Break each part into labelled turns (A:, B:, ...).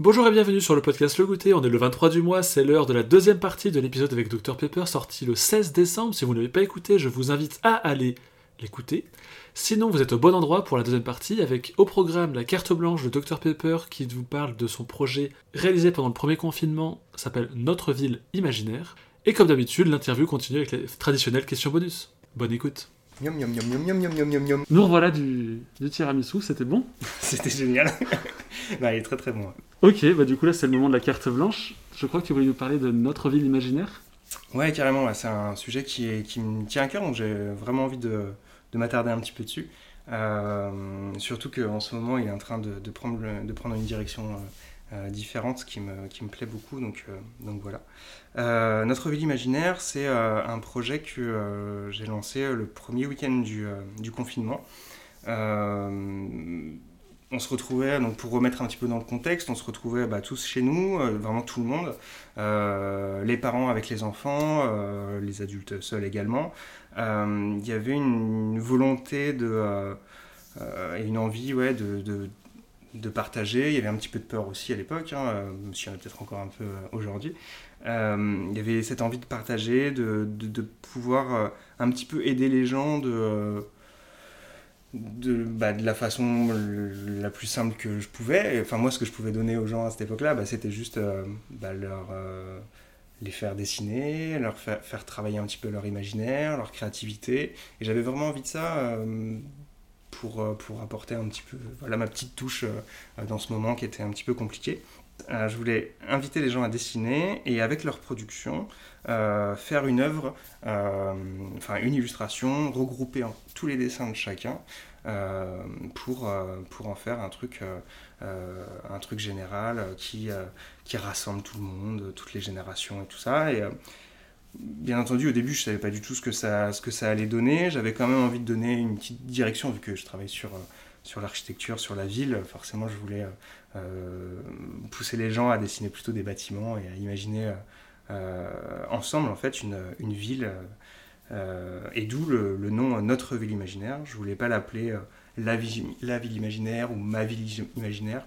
A: Bonjour et bienvenue sur le podcast Le Goûter. On est le 23 du mois, c'est l'heure de la deuxième partie de l'épisode avec Dr Pepper sorti le 16 décembre. Si vous ne l'avez pas écouté, je vous invite à aller l'écouter. Sinon, vous êtes au bon endroit pour la deuxième partie avec au programme la carte blanche de Dr Pepper qui vous parle de son projet réalisé pendant le premier confinement, s'appelle Notre ville imaginaire. Et comme d'habitude, l'interview continue avec les traditionnelles questions bonus. Bonne écoute.
B: Miam, miam, miam, miam, miam, miam, miam, miam.
A: Nous revoilà du, tiramisu, c'était bon
B: C'était génial. il est très très bon.
A: Ok, bah du coup là c'est le moment de la carte blanche. Je crois que tu voulais nous parler de notre ville imaginaire.
B: Ouais, carrément, c'est un sujet qui, me tient à cœur, donc j'ai vraiment envie de, m'attarder un petit peu dessus. Euh, surtout qu'en ce moment il est en train de, prendre, une direction euh, euh, différente qui me, plaît beaucoup, donc voilà. Euh, Notre ville imaginaire, c'est euh, un projet que euh, j'ai lancé le premier week-end du, confinement. On se retrouvait, donc pour remettre un petit peu dans le contexte, on se retrouvait bah, tous chez nous, vraiment tout le monde, les parents avec les enfants, les adultes seuls également. Il y avait une, volonté et une envie ouais, de, de, partager. Il y avait un petit peu de peur aussi à l'époque, hein, même s'il y en a peut-être encore un peu aujourd'hui. Euh, il y avait cette envie de partager, de, de, pouvoir euh, un petit peu aider les gens de, euh, de, bah, de la façon la plus simple que je pouvais. Enfin, moi, ce que je pouvais donner aux gens à cette époque-là, bah, c'était juste bah, leur, les faire dessiner, leur faire, travailler un petit peu leur imaginaire, leur créativité. Et j'avais vraiment envie de ça pour, pour apporter un petit peu voilà, ma petite touche dans ce moment qui était un petit peu compliqué. Euh, je voulais inviter les gens à dessiner et avec leur production, euh, faire une œuvre, euh, enfin une illustration, regrouper en- tous les dessins de chacun pour, pour en faire un truc, un truc général qui, qui rassemble tout le monde, toutes les générations et tout ça. Et, bien entendu, au début, je savais pas du tout ce que ça, ce que ça allait donner. J'avais quand même envie de donner une petite direction vu que je travaille sur, sur l'architecture, sur la ville. Forcément, je voulais pousser les gens à dessiner plutôt des bâtiments et à imaginer euh, euh, ensemble en fait une, une ville. euh, euh, et d'où le, nom euh, Notre ville imaginaire. Je voulais pas l'appeler euh, la, ville, imaginaire ou ma ville imaginaire.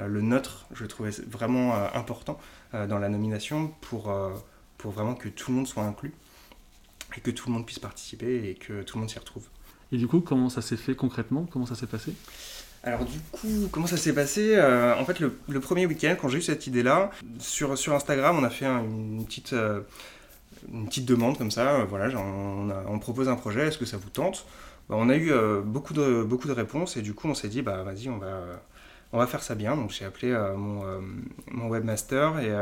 B: Euh, le Notre, je trouvais vraiment euh, important euh, dans la nomination pour, euh, pour vraiment que tout le monde soit inclus et que tout le monde puisse participer et que tout le monde s'y retrouve.
A: Et du coup, comment ça s'est fait concrètement? Comment ça s'est passé?
B: Alors du coup, comment ça s'est passé Euh, En fait, le, premier week-end, quand j'ai eu cette idée-là, sur, Instagram, on a fait un- une, petite, euh, une petite demande comme ça. euh, voilà, on, propose un projet, est-ce que ça vous tente? Bah, On a eu beaucoup, de, beaucoup de réponses et du coup, on s'est dit, bah vas-y, on va, on va faire ça bien. Donc j'ai appelé mon, mon webmaster et,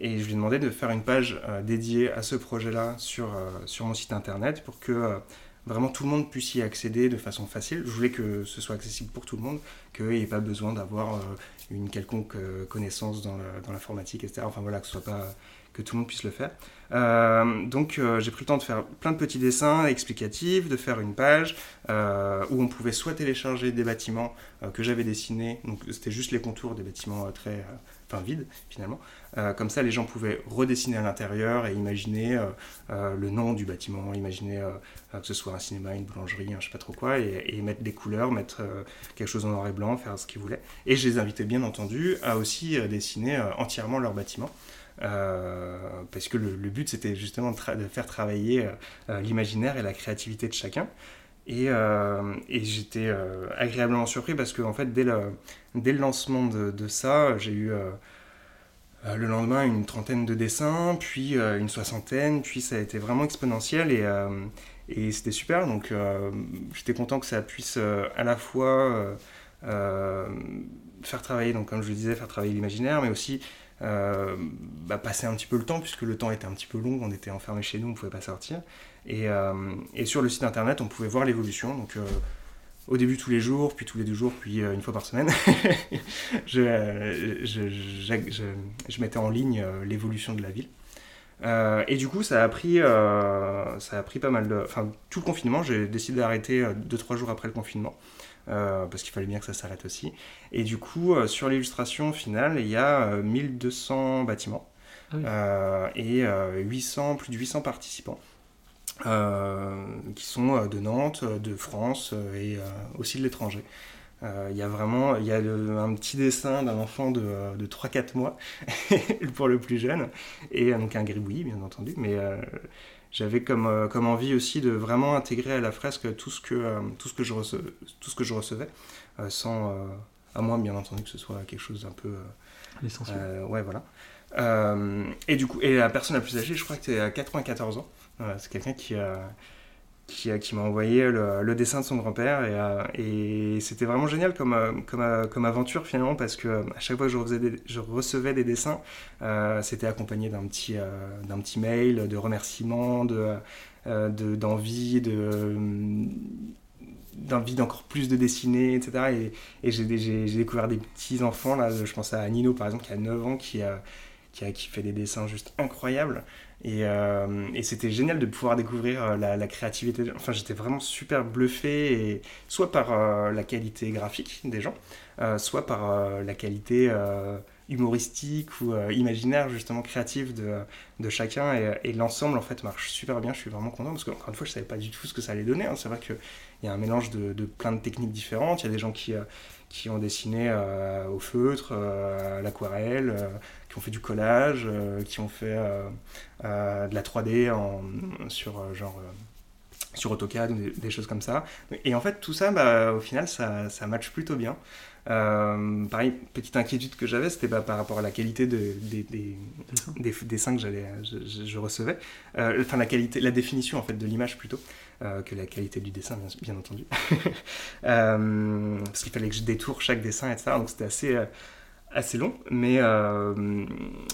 B: et je lui ai demandé de faire une page dédiée à ce projet-là sur, sur mon site internet pour que vraiment tout le monde puisse y accéder de façon facile. Je voulais que ce soit accessible pour tout le monde, qu'il n'y ait pas besoin d'avoir euh, une quelconque euh, connaissance dans l'informatique, etc. Enfin voilà, que tout le monde puisse le faire. Euh, donc j'ai pris le temps de faire plein de petits dessins explicatifs, de faire une page où on pouvait soit télécharger des bâtiments que j'avais dessinés, donc c'était juste les contours des bâtiments très, enfin vides finalement. Euh, comme ça, les gens pouvaient redessiner à l'intérieur et imaginer euh, euh, le nom du bâtiment, imaginer que ce soit un cinéma, une boulangerie, un je sais pas trop quoi, et, et mettre des couleurs, mettre quelque chose en noir et blanc, faire ce qu'ils voulaient. Et je les invitais bien entendu à aussi dessiner entièrement leur bâtiment. Parce que le, but c'était justement de, faire travailler l'imaginaire et la créativité de chacun. Et, euh, et j'étais euh, agréablement surpris parce que fait dès le, dès le lancement de, ça, j'ai eu euh, le lendemain une trentaine de dessins, puis une soixantaine, puis ça a été vraiment exponentiel et, et c'était super. Donc j'étais content que ça puisse à la fois faire travailler, donc comme je le disais, faire travailler l'imaginaire, mais aussi bah, passer un petit peu le temps, puisque le temps était un petit peu long, on était enfermés chez nous, on ne pouvait pas sortir. Et, euh, et sur le site internet, on pouvait voir l'évolution. Donc euh, au début tous les jours, puis tous les deux jours, puis euh, une fois par semaine, je, euh, je, je, je- je mettais en ligne euh, l'évolution de la ville. Et du coup, ça a pris, ça a pris pas mal de. Enfin, tout le confinement, j'ai décidé d'arrêter 2-3 jours après le confinement. parce qu'il fallait bien que ça s'arrête aussi. Et du coup, sur l'illustration finale, il y a euh, 1200 bâtiments
A: Ah oui.
B: et euh, 800, plus de 800 participants. Euh, qui sont euh, de Nantes, euh, de France et aussi de l'étranger. Il y a vraiment y a un petit dessin d'un enfant de, de 3-4 mois pour le plus jeune, et donc un gribouillis bien entendu, mais j'avais comme, comme envie aussi de vraiment intégrer à la fresque tout ce que, tout ce que, je, recevais, tout ce que je recevais, sans, à moins bien entendu que ce soit quelque chose d'un peu...
A: Essentiel.
B: ouais, voilà. et du coup, et la personne la plus âgée, je crois que c'est à 94 ans. C'est quelqu'un qui a qui, qui m'a envoyé le, dessin de son grand-père et, euh, c'était vraiment génial comme, euh, comme, euh, comme, aventure finalement parce que à chaque fois que je, recevais des dessins, c'était accompagné d'un petit, d'un petit mail de remerciements, de, d'envie, de, d'envie d'encore plus de dessiner, etc. Et, et j'ai, découvert des petits enfants, là, je pense à Nino par exemple qui a 9 ans, qui, qui, a, qui fait des dessins juste incroyables. Euh, et, c'était génial de pouvoir découvrir euh, la, créativité. Enfin, j'étais vraiment super bluffé, soit par euh, la qualité graphique des gens, soit par la qualité humoristique ou imaginaire, justement créative de, de chacun. Et, l'ensemble, en fait, marche super bien. Je suis vraiment content parce qu'encore une fois, je savais pas du tout ce que ça allait donner. Hein. C'est vrai qu'il y a un mélange de, de, plein de techniques différentes. Il y a des gens qui qui ont dessiné au feutre, à l'aquarelle, qui ont fait du collage, qui ont fait de la 3D en, sur genre sur AutoCAD ou des, choses comme ça. Et en fait, tout ça, bah, au final, ça, ça match plutôt bien. Euh, pareil, petite inquiétude que j'avais, c'était bah, par rapport à la qualité de, des, des, des, dessins que j'allais, je, recevais. Euh, enfin, la qualité, la définition en fait de l'image plutôt euh, que la qualité du dessin, bien, bien entendu. parce qu'il fallait que je détourne chaque dessin, etc. Donc c'était assez assez long, mais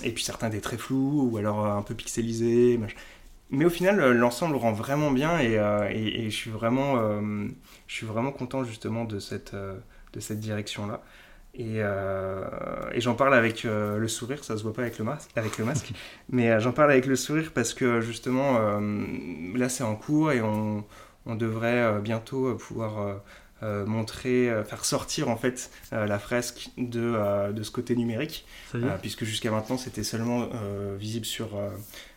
B: et puis certains étaient très flous ou alors un peu pixelisés. Mais au final, l'ensemble rend vraiment bien et, et, et, je suis vraiment, je suis vraiment content justement de cette de cette direction-là. Et, euh, et j'en parle avec euh, le sourire, ça se voit pas avec le masque, avec le masque mais euh, j'en parle avec le sourire parce que justement, là c'est en cours et on, on devrait bientôt pouvoir montrer, faire sortir en fait la fresque de, de ce côté numérique, puisque jusqu'à maintenant c'était seulement visible sur,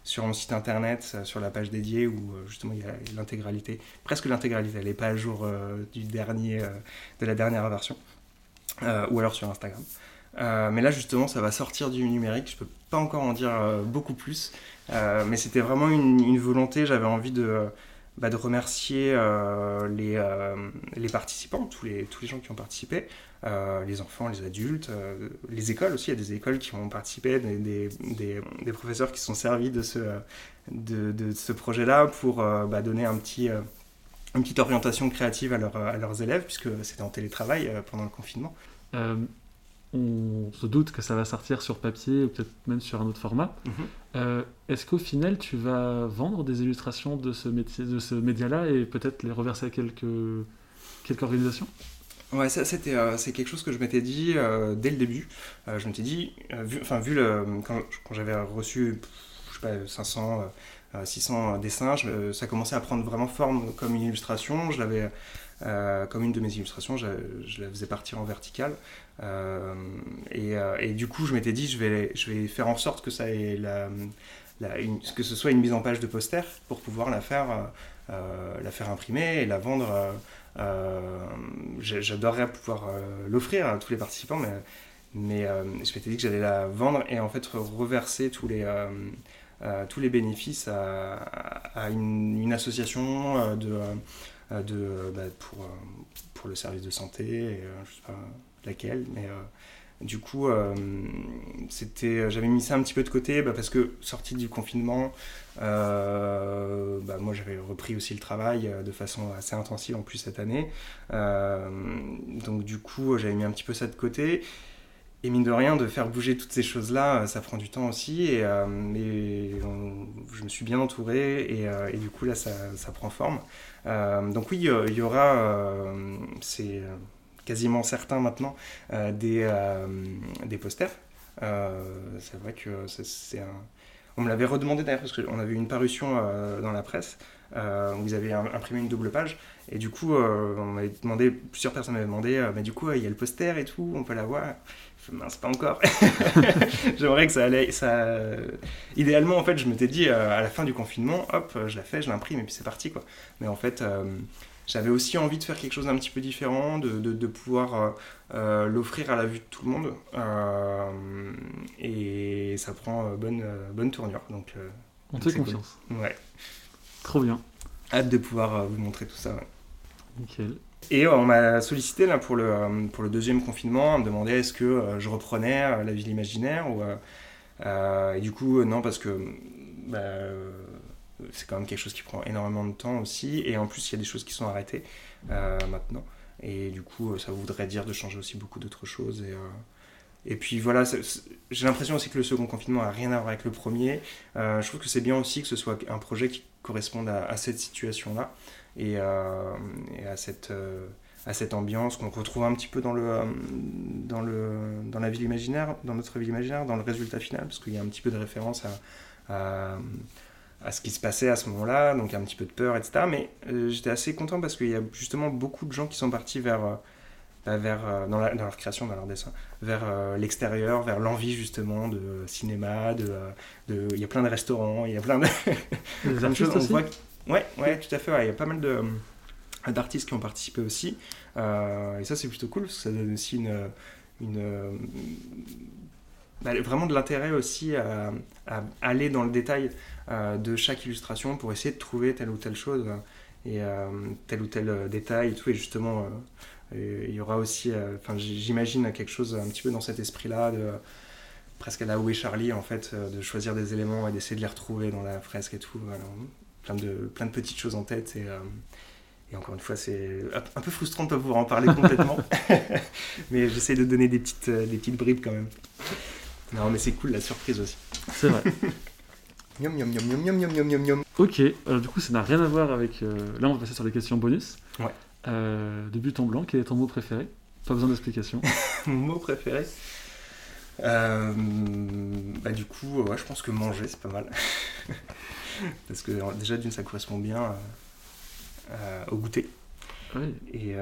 B: sur mon site internet, sur la page dédiée où justement il y a l'intégralité, presque l'intégralité, elle n'est pas à jour du dernier, de la dernière version. Euh, ou alors sur Instagram. Euh, mais là, justement, ça va sortir du numérique. Je peux pas encore en dire euh, beaucoup plus. mais c'était vraiment une, volonté. J'avais envie de, bah, de remercier les, les, participants, tous les, tous les gens qui ont participé, les enfants, les adultes, les écoles aussi. Il y a des écoles qui ont participé, des, des, des, professeurs qui se sont servis de ce, de, ce projet-là pour bah, donner un petit une petite orientation créative à, à leurs élèves, puisque c'était en télétravail pendant le confinement.
A: Euh, on se doute que ça va sortir sur papier ou peut-être même sur un autre format. Mhm. Euh, est-ce qu'au final, tu vas vendre des illustrations de ce, métier, de ce média-là et peut-être les reverser à quelques, quelques organisations?
B: Ouais, ça c'était euh, c'est quelque chose que je m'étais dit dès le début. je m'étais dit, vu, enfin vu le quand, quand j'avais reçu, je sais pas, 500, 600 dessins, ça commençait à prendre vraiment forme comme une illustration. Je l'avais euh, comme une de mes illustrations, je, la faisais partir en verticale. Euh, euh, et, du coup, je m'étais dit, je vais, faire en sorte que, ça ce soit une mise en page de poster pour pouvoir la faire, la faire imprimer et la vendre. J'adorerais pouvoir l'offrir à tous les participants, mais je m'étais dit que j'allais la vendre et en fait reverser tous les, tous les bénéfices à, une, association de euh, de, euh, bah, pour, euh, pour le service de santé, et, je sais pas laquelle, mais du coup, j'avais mis ça un petit peu de côté bah, parce que sorti du confinement, bah, moi j'avais repris aussi le travail de façon assez intensive en plus cette année. donc du coup, j'avais mis un petit peu ça de côté. Et mine de rien, de faire bouger toutes ces choses-là, ça prend du temps aussi. Et, mais je me suis bien entouré et, et du coup là, ça, prend forme. Euh, donc oui, il y aura, euh, c'est quasiment certain maintenant, euh, des, des posters. c'est vrai que c'est un... On me l'avait redemandé d'ailleurs parce qu'on avait eu une parution dans la presse où ils avaient imprimé une double page et du coup on m'avait demandé, plusieurs personnes m'avaient demandé, mais du coup il y a le poster et tout, on peut l'avoir? Mince, pas encore. J'aimerais que ça allait. Ça... Idéalement, en fait, je m'étais dit, euh, à la fin du confinement, hop, je la fais, je l'imprime, et puis c'est parti, quoi. Mais en fait, euh, j'avais aussi envie de faire quelque chose d'un petit peu différent, de, de, de pouvoir l'offrir à la vue de tout le monde. et ça prend bonne, bonne tournure. Donc,
A: On te fait confiance.
B: Ouais.
A: Trop bien.
B: Hâte de pouvoir vous montrer tout ça.
A: Nickel.
B: Et on m'a sollicité là, pour, le, pour le deuxième confinement, on me demandait est-ce que je reprenais la ville imaginaire ou, et du coup, non, parce que bah, c'est quand même quelque chose qui prend énormément de temps aussi. Et en plus, il y a des choses qui sont arrêtées euh, maintenant. Et du coup, ça voudrait dire de changer aussi beaucoup d'autres choses. Et, euh, et puis voilà, j'ai l'impression aussi que le second confinement n'a rien à voir avec le premier. Euh, je trouve que c'est bien aussi que ce soit un projet qui corresponde à, cette situation-là et, et, à cette à cette ambiance qu'on retrouve un petit peu dans, le, dans, le, dans la ville imaginaire, dans notre ville imaginaire, dans le résultat final, parce qu'il y a un petit peu de référence à, à ce qui se passait à ce moment-là, donc un petit peu de peur, etc. Mais euh, j'étais assez content parce qu'il y a justement beaucoup de gens qui sont partis vers, euh, vers euh, dans, leur création, dans leur dessin, vers l'extérieur, vers l'envie justement de cinéma, de, de, il y a plein de restaurants, il y a plein de,
A: plein de choses. Aussi
B: Ouais, ouais, tout à fait. Il y a pas mal de d'artistes qui ont participé aussi, et ça c'est plutôt cool parce que ça donne aussi une, une bah, vraiment de l'intérêt aussi à, à, aller dans le détail euh, de chaque illustration pour essayer de trouver telle ou telle chose et euh, tel ou tel euh, détail et tout. Et justement, il y aura aussi, enfin, j'imagine quelque chose un petit peu dans cet esprit-là de presque à la Où est Charlie en fait, de choisir des éléments et d'essayer de les retrouver dans la fresque et tout. plein de plein de petites choses en tête et et encore une fois, c'est un peu frustrant de ne pas pouvoir en parler complètement. mais j'essaie de donner des petites, des petites bribes quand même. Non, mais c'est cool la surprise aussi.
A: C'est vrai.
B: Yum, yum, yum, yum, yum, yum, yum.
A: Ok, alors du coup, ça n'a rien à voir avec. Euh, là, on va passer sur les questions bonus.
B: Ouais.
A: Euh, de but en blanc, quel est ton mot préféré? Pas besoin d'explication.
B: Mon mot préféré? Euh, Bah, du coup, ouais, je pense que manger, c'est pas mal. Parce que déjà, d'une, ça correspond bien au goûter.
A: Ouais.
B: Et,
A: et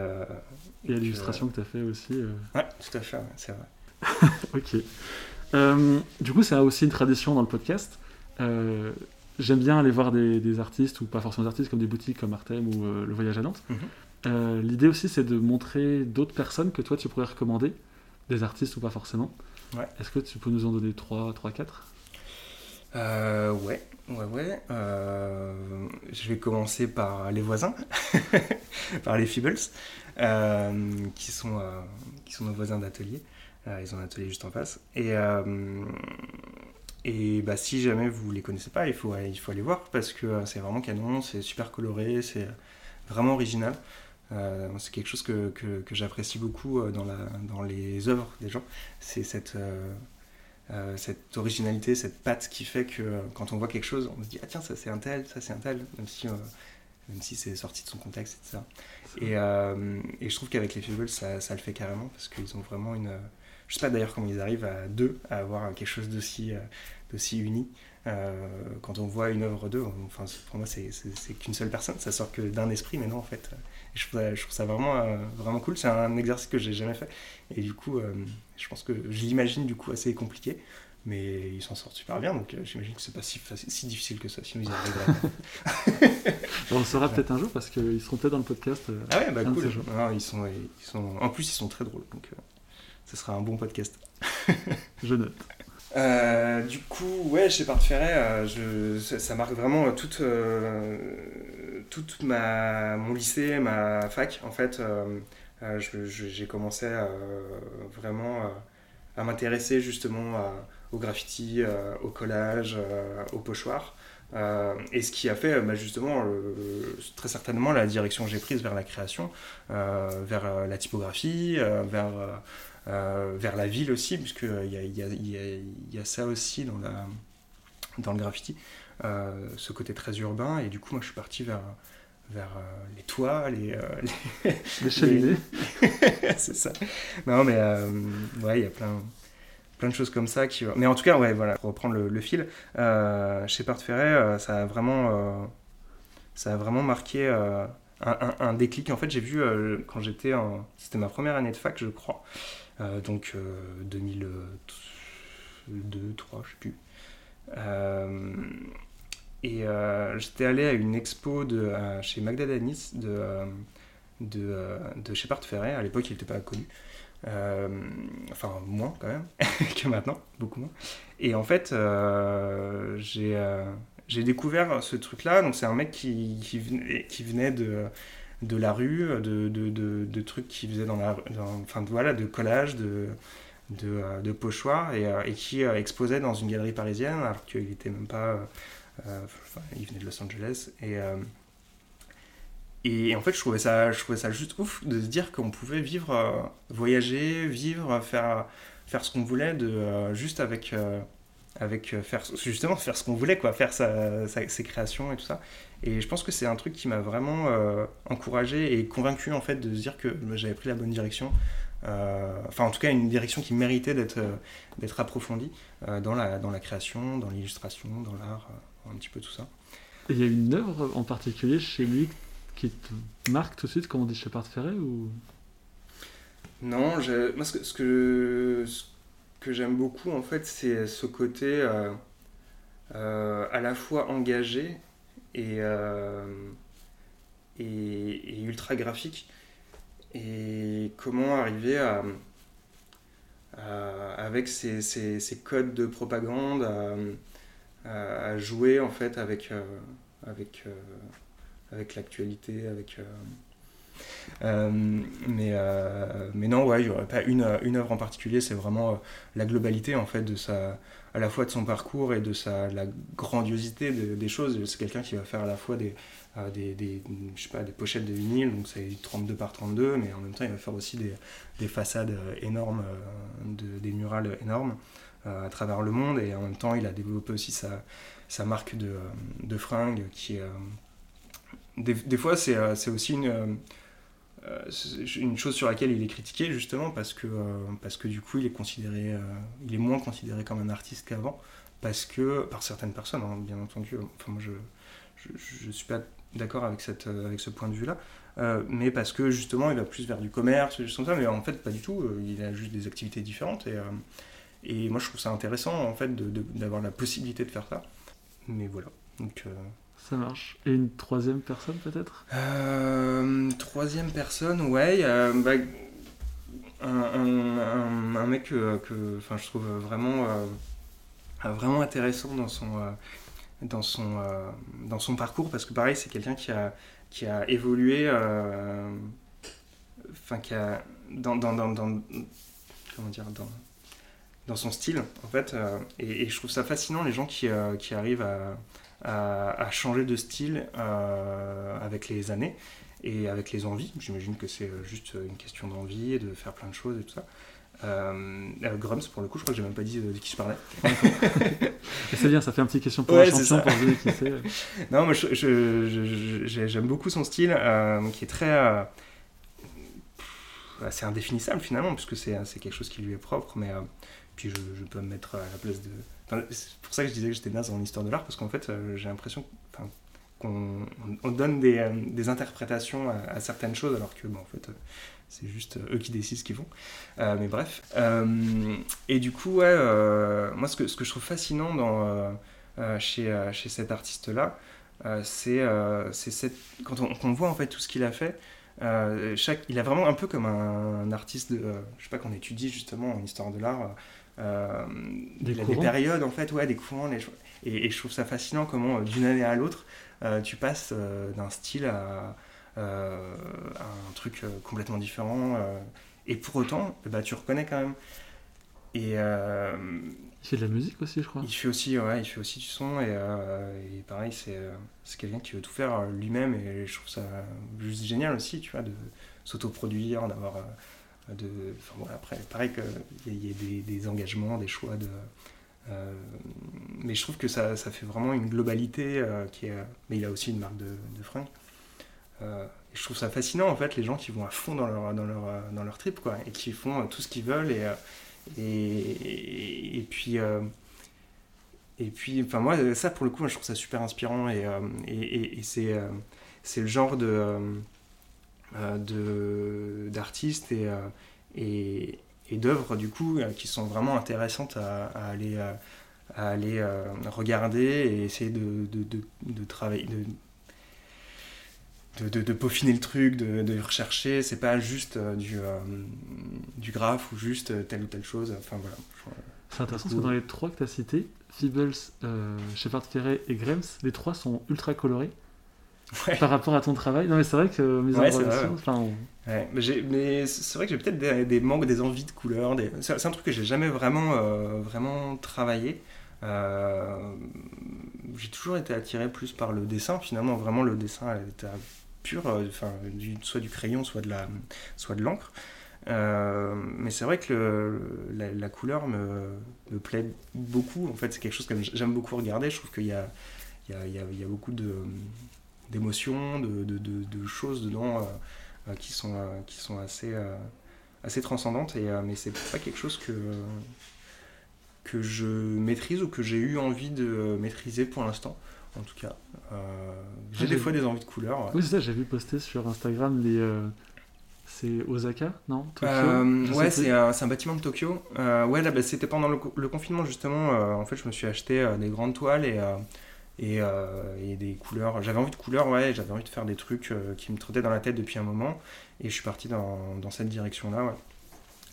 A: à l'illustration que tu as fait aussi.
B: Ouais, tout à fait, c'est vrai.
A: ok. du coup, c'est aussi une tradition dans le podcast. Euh, j'aime bien aller voir des, artistes, ou pas forcément des artistes, comme des boutiques comme Artem ou euh, Le Voyage à Nantes.
B: Mhm.
A: Euh, l'idée aussi, c'est de montrer d'autres personnes que toi, tu pourrais recommander, des artistes ou pas forcément.
B: Ouais.
A: Est-ce que tu peux nous en donner 3, 3 4
B: euh, ouais, ouais, ouais. je vais commencer par les voisins, par les Feebles, qui, sont, qui sont nos voisins d'atelier. ils ont un atelier juste en face. Et et bah, si jamais vous ne les connaissez pas, il faut, il faut aller voir parce que euh, c'est vraiment canon, c'est super coloré, c'est vraiment original. Euh, c'est quelque chose que, que, que j'apprécie beaucoup euh, dans, la, dans les œuvres des gens. C'est cette, cette originalité, cette patte qui fait que quand on voit quelque chose, on se dit Ah tiens, ça c'est un tel, ça c'est un tel, même si, même si c'est sorti de son contexte, etc. Et, et, je trouve qu'avec les Feebles, ça, ça, le fait carrément parce qu'ils ont vraiment une. Je sais pas d'ailleurs comment ils arrivent à deux à avoir quelque chose d'aussi aussi uni. Euh, quand on voit une œuvre d'eux, enfin, pour moi, c'est qu'une seule personne, ça sort que d'un esprit, mais non, en fait, euh, je trouve, ça, je trouve ça vraiment, euh, vraiment cool. C'est un exercice que j'ai jamais fait, et du coup, je pense que je l'imagine du coup assez compliqué, mais ils s'en sortent super bien, donc j'imagine que c'est pas si, si difficile que ça, sinon ils arriveraient.
A: on le saura peut-être un jour parce qu'ils seront peut-être dans le podcast.
B: ah ouais, bah cool. ils, sont, ils sont, en plus, ils sont très drôles, donc ce sera un bon podcast.
A: je note.
B: Euh, du coup, ouais, chez Part Ferret, euh, ça, marque vraiment toute, euh, toute ma, mon lycée, ma fac. En fait, j'ai commencé vraiment à m'intéresser justement au graffiti, au collage, au pochoir. et ce qui a fait bah, justement très certainement la direction que j'ai prise vers la création, vers la typographie, vers la ville aussi, puisqu'il euh, y a, y, a, y a, ça aussi dans, la, dans le graffiti, euh, ce côté très urbain, et du coup moi je suis parti vers, vers les toits, les...
A: les, cheminées.
B: c'est ça. Non mais ouais, il y a plein plein de choses comme ça qui mais en tout cas ouais voilà pour reprendre le, fil chez Part Ferret ça a vraiment ça a vraiment marqué un, un, déclic en fait j'ai vu quand j'étais en c'était ma première année de fac je crois euh, donc 2002, euh, 2003, je sais plus. Euh, et j'étais allé à une expo de, chez Magda Danis de, de, de Shepard Ferret. À l'époque, il n'était pas connu. enfin, moins quand même que maintenant, beaucoup moins. Et en fait, j'ai j'ai découvert ce truc-là. Donc, c'est un mec qui, qui venait de, de la rue, de, de, de, trucs qu'il faisait dans la enfin, voilà, de collage, de, de, euh, de pochoirs, et, euh, et qui euh, exposait dans une galerie parisienne, alors qu'il était même pas. enfin, il venait de Los Angeles. Et. Et en fait, je trouvais, ça, je trouvais ça juste ouf de se dire qu'on pouvait vivre, voyager, vivre, faire, faire ce qu'on voulait, de, juste avec, avec euh, faire justement faire ce qu'on voulait quoi faire sa, ses créations et tout ça. Et je pense que c'est un truc qui m'a vraiment euh, encouragé et convaincu en fait de se dire que bah, j'avais pris la bonne direction euh, enfin en tout cas une direction qui méritait d'être d'être approfondie dans la dans la création dans l'illustration dans l'art un petit peu tout ça.
A: Il y a une œuvre en particulier chez lui qui te marque tout de suite comme on dit Shepard Ferret ou?
B: Non moi ce que, ce que que j'aime beaucoup, en fait, c'est ce côté euh, euh, à la fois engagé et, euh, et, ultra graphique. Et comment arriver à, avec ces, ces, codes de propagande, à, jouer en fait avec, avec, avec l'actualité, avec mais, euh, mais non, ouais, il n'y aurait pas une, une œuvre en particulier, c'est vraiment euh, la globalité en fait de sa, à la fois de son parcours et de sa, la grandiosité des choses. C'est quelqu'un qui va faire à la fois des, des, je sais pas, des pochettes de vinyle, donc c'est 32 par 32, mais en même temps il va faire aussi des, des façades énormes, de, des murales énormes à travers le monde, et en même temps il a développé aussi sa, sa marque de, de fringues qui des, des, fois c'est aussi une euh, une chose sur laquelle il est critiqué justement parce que, euh, parce que du coup il est considéré, euh, il est moins considéré comme un artiste qu'avant parce que par certaines personnes hein, bien entendu. Enfin moi je je, suis pas d'accord avec cette avec ce point de vue là, mais parce que justement il va plus vers du commerce, comme ça, mais en fait pas du tout. il a juste des activités différentes et et moi je trouve ça intéressant en fait d'avoir la possibilité de faire ça. Mais voilà donc
A: ça marche. Et une troisième personne peut-être?
B: Euh, Troisième personne, ouais. Bah, un, un, mec que, que je trouve vraiment, euh, vraiment intéressant dans son, euh, dans, son, dans son parcours parce que pareil, c'est quelqu'un qui a, qui a évolué, enfin qui a dans, dans, dans, comment dire, dans, dans son style en fait. Et, et, je trouve ça fascinant les gens qui, qui arrivent à à, changer de style euh, avec les années et avec les envies. J'imagine que c'est juste une question d'envie et de faire plein de choses et tout ça. Euh, Grums, pour le coup, je crois que j'ai même pas dit de, qui je parlais.
A: c'est bien, ça fait un petit question pour la chanson pour vous qui
B: non, moi j'aime beaucoup son style euh, qui est très. Euh, c'est indéfinissable finalement, puisque c'est quelque chose qui lui est propre, mais puis je, peux me mettre à la place de, c'est pour ça que je disais que j'étais naze en histoire de l'art, parce qu'en fait, euh, j'ai l'impression qu'on on donne des, euh, des interprétations à, certaines choses, alors que, en fait, euh, c'est juste eux qui décident ce qu'ils font. mais bref. et du coup, moi, ce que, ce que je trouve fascinant dans, chez, chez cet artiste-là, c'est cette... quand on, voit en fait tout ce qu'il a fait, chaque, il a vraiment un peu comme un, artiste de, je sais pas, qu'on étudie justement en histoire de l'art, euh, des il a des périodes, en fait, ouais, des courants. Et, je trouve ça fascinant comment, euh, d'une année à l'autre, euh, tu passes d'un style à, un truc complètement différent. et pour autant, bah, tu reconnais quand même. Et,
A: il fait de la musique aussi, je crois.
B: Il fait aussi, ouais, il fait aussi du son. Et, et pareil, c'est quelqu'un qui veut tout faire lui-même. Et je trouve ça juste génial aussi, tu vois, de s'autoproduire, d'avoir de, après, pareil qu'il y, ait des, engagements, des choix de. Euh, mais je trouve que ça, ça, fait vraiment une globalité euh, qui est. Mais il a aussi une marque de, de fringues. Euh, et je trouve ça fascinant en fait les gens qui vont à fond dans leur dans leur dans leur trip quoi et qui font tout ce qu'ils veulent et et, puis et puis enfin moi ça pour le coup je trouve ça super inspirant et, et, et c'est c'est le genre de euh, d'artistes et, euh, et, d'œuvres du coup euh, qui sont vraiment intéressantes à, aller à aller regarder et essayer de, de, de, de travailler, de, de, peaufiner le truc, de, de rechercher. C'est pas juste du, du graphe ou juste telle ou telle chose. Enfin voilà.
A: C'est intéressant parce que dans les trois que tu as cités, Feebles, Shepard Ferret et Grems, les trois sont ultra colorés par rapport à ton travail. Non, mais c'est vrai que mes ouais,
B: enfin, mais, c'est vrai que j'ai peut-être des, manques, des envies de couleurs. Des... C'est un truc que j'ai jamais vraiment, euh, vraiment travaillé. Euh, j'ai toujours été attiré plus par le dessin. Finalement, vraiment, le dessin était pur, euh, enfin, du, soit du crayon, soit de la, soit de l'encre. mais c'est vrai que la, couleur me, plaît beaucoup. En fait, c'est quelque chose que j'aime beaucoup regarder. Je trouve qu'il y a, il y, a, il y a beaucoup d'émotions, de, choses dedans euh, euh, qui, sont, euh, qui sont assez, assez transcendantes. Et, mais c'est pas quelque chose que, que je maîtrise ou que j'ai eu envie de maîtriser pour l'instant. En tout cas, j'ai ah, des fois des envies de couleurs.
A: Oui, c'est ça, j'ai vu poster sur Instagram les. C'est Osaka, non?
B: Ouais, c'est un, un, bâtiment de Tokyo. ouais, là, bah, c'était pendant le, le, confinement, justement. en fait, je me suis acheté des grandes toiles et euh, et, des couleurs. J'avais envie de couleurs, ouais, j'avais envie de faire des trucs euh, qui me trottaient dans la tête depuis un moment, et je suis parti dans, dans cette direction-là, ouais.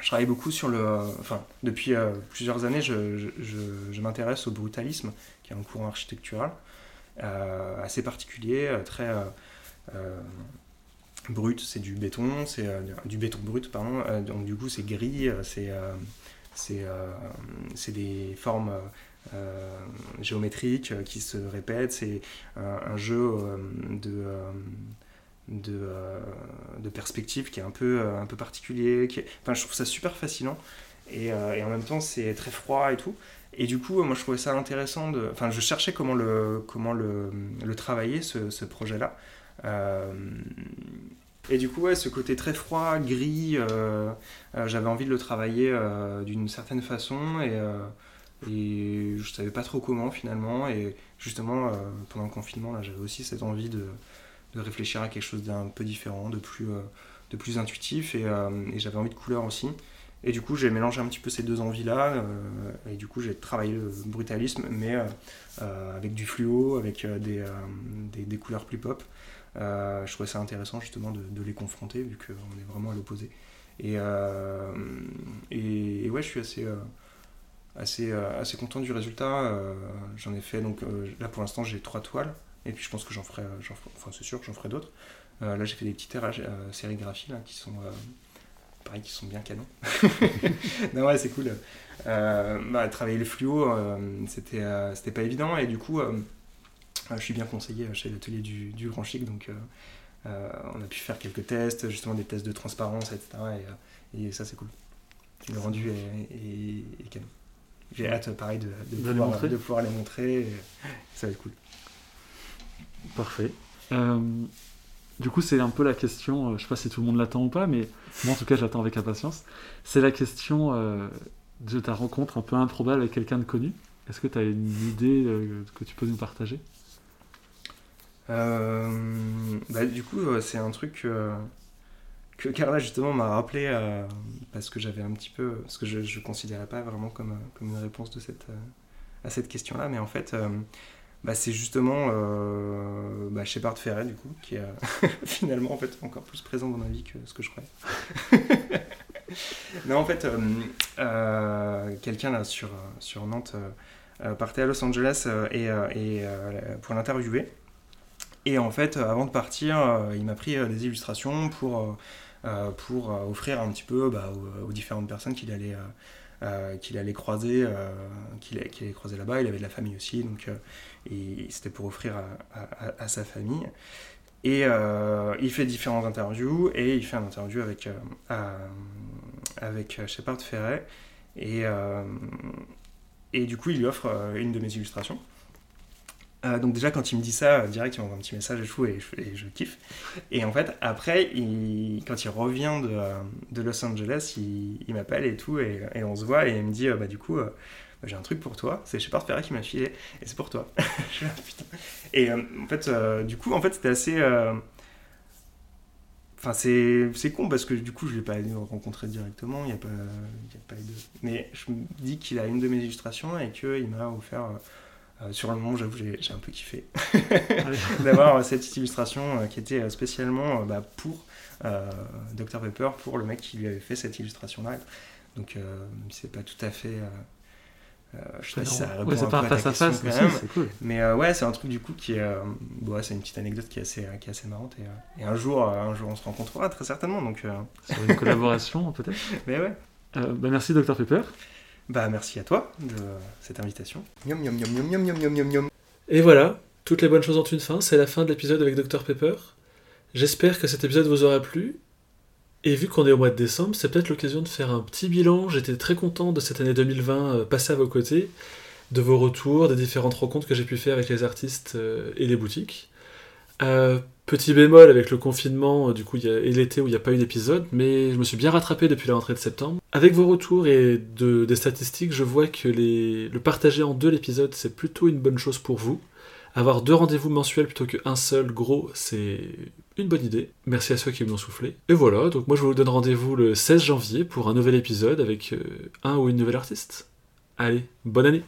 B: Je travaille beaucoup sur le. Enfin, depuis euh, plusieurs années, je, je, je, m'intéresse au brutalisme, qui est un courant architectural assez particulier, très brut, c'est du béton, c'est du béton brut, pardon, donc du coup c'est gris, c'est c'est des formes euh, géométrique euh, qui se répète. C'est un, jeu euh, de de, de, perspective qui est un peu, un peu particulier. Enfin, je trouve ça super fascinant. Et en même temps, c'est très froid et tout. Et du coup, moi, je trouvais ça intéressant. Enfin, je cherchais comment le, comment le, le travailler, ce, projet-là. Et du coup, ouais, ce côté très froid, gris, j'avais envie de le travailler d'une certaine façon. Et, et je savais pas trop comment finalement. Et justement, euh, pendant le confinement, j'avais aussi cette envie de, de réfléchir à quelque chose d'un peu différent, de plus, euh, de plus intuitif. Et, euh, et j'avais envie de couleur aussi. Et du coup, j'ai mélangé un petit peu ces deux envies-là. et du coup, j'ai travaillé le brutalisme, mais avec du fluo, avec des, des, couleurs plus pop. je trouvais ça intéressant justement de, les confronter, vu qu'on est vraiment à l'opposé. Et, et, ouais, je suis assez assez, euh, assez content du résultat. Euh, j'en ai fait, donc euh, là pour l'instant j'ai trois toiles, et puis je pense que j'en ferai, enfin c'est sûr j'en ferai d'autres. là j'ai fait des petites sérigraphies là, qui sont pareil, qui sont bien canons. non, ouais, c'est cool. bah, travailler le fluo, c'était, c'était pas évident, et du coup, je suis bien conseillé chez l'atelier du, du, Grand Chic, donc on a pu faire quelques tests, justement des tests de transparence, etc. Et, ça, c'est cool. Le rendu est, est canon j'ai hâte, pareil, de, de, pouvoir, les montrer. ça va être cool.
A: Parfait. Euh, du coup, c'est un peu la question, euh, je sais pas si tout le monde l'attend ou pas, mais moi en tout cas, je l'attends avec impatience. C'est la question euh, de ta rencontre un peu improbable avec quelqu'un de connu. Est-ce que tu as une idée que tu peux nous partager?
B: Bah, Du coup, c'est un truc que Carla justement m'a rappelé euh, parce que j'avais un petit peu parce que je ne considérais pas vraiment comme, une réponse euh, à cette question là mais en fait euh, bah, c'est justement bah, Shepard Ferret du coup qui est finalement en fait encore plus présent dans ma vie que ce que je croyais. Non en fait quelqu'un là sur, sur Nantes partait à Los Angeles et, et pour l'interviewer. Et en fait, avant de partir, il m'a pris des illustrations pour euh, pour euh, offrir un petit peu bah, aux, différentes personnes qu'il allait, euh, qu'il allait croiser, qu'il allait croiser là-bas. Il avait de la famille aussi, donc c'était pour offrir à, sa famille. Et il fait différentes interviews et il fait un interview avec, avec Shepard Ferret. Et, et du coup, il lui offre une de mes illustrations. Euh, donc déjà quand il me dit ça, euh, direct il m'envoie un petit message et je, et, je, kiffe. Et en fait après, quand il revient de, euh, de Los Angeles, il, m'appelle et tout et, on se voit et il me dit bah du coup bah, j'ai un truc pour toi, c'est Shepard Ferret qui m'a filé et c'est pour toi. je ah, putain. Et en fait du coup en fait c'était assez Enfin, c'est con parce que du coup, je l'ai pas rencontré directement. Il y a pas, y a pas. Mais je me dis qu'il a une de mes illustrations et qu'il m'a offert. Euh, sur le moment, j'avoue, j'ai j'ai un peu kiffé d'avoir euh, cette illustration euh, qui était spécialement bah, pour Dr Pepper, pour le mec qui lui avait fait cette illustration-là. Donc, c'est pas tout à fait. euh, je sais pas si ça répond
A: Ouais, c'est
B: un
A: pas
B: peu à
A: face à face,
B: quand
A: mais c'est cool.
B: Mais euh, ouais, c'est un truc du coup qui est. euh, bon, ouais, c'est une petite anecdote qui est assez, qui est assez marrante. Et, et un, jour, un jour, on se rencontrera très certainement. Donc,
A: Sur une collaboration, peut-être.
B: mais ouais.
A: Bah, merci, Dr Pepper.
B: Bah merci à toi de cette invitation.
A: Et voilà, toutes les bonnes choses ont une fin, c'est la fin de l'épisode avec Dr Pepper. J'espère que cet épisode vous aura plu. Et vu qu'on est au mois de décembre, c'est peut-être l'occasion de faire un petit bilan. J'étais très content de cette année 2020 euh, passée à vos côtés, de vos retours, des différentes rencontres que j'ai pu faire avec les artistes euh, et les boutiques. Euh, petit bémol avec le confinement, euh, du coup, et l'été où il n'y a pas eu d'épisode, mais je me suis bien rattrapé depuis la rentrée de septembre. Avec vos retours et de, des statistiques, je vois que le partager en deux l'épisode, c'est plutôt une bonne chose pour vous. Avoir deux rendez-vous mensuels plutôt qu'un seul gros, c'est une bonne idée. Merci à ceux qui me l'ont soufflé. Et voilà, donc moi je vous donne rendez-vous le 16 janvier pour un nouvel épisode avec euh, un ou une nouvelle artiste. Allez, bonne année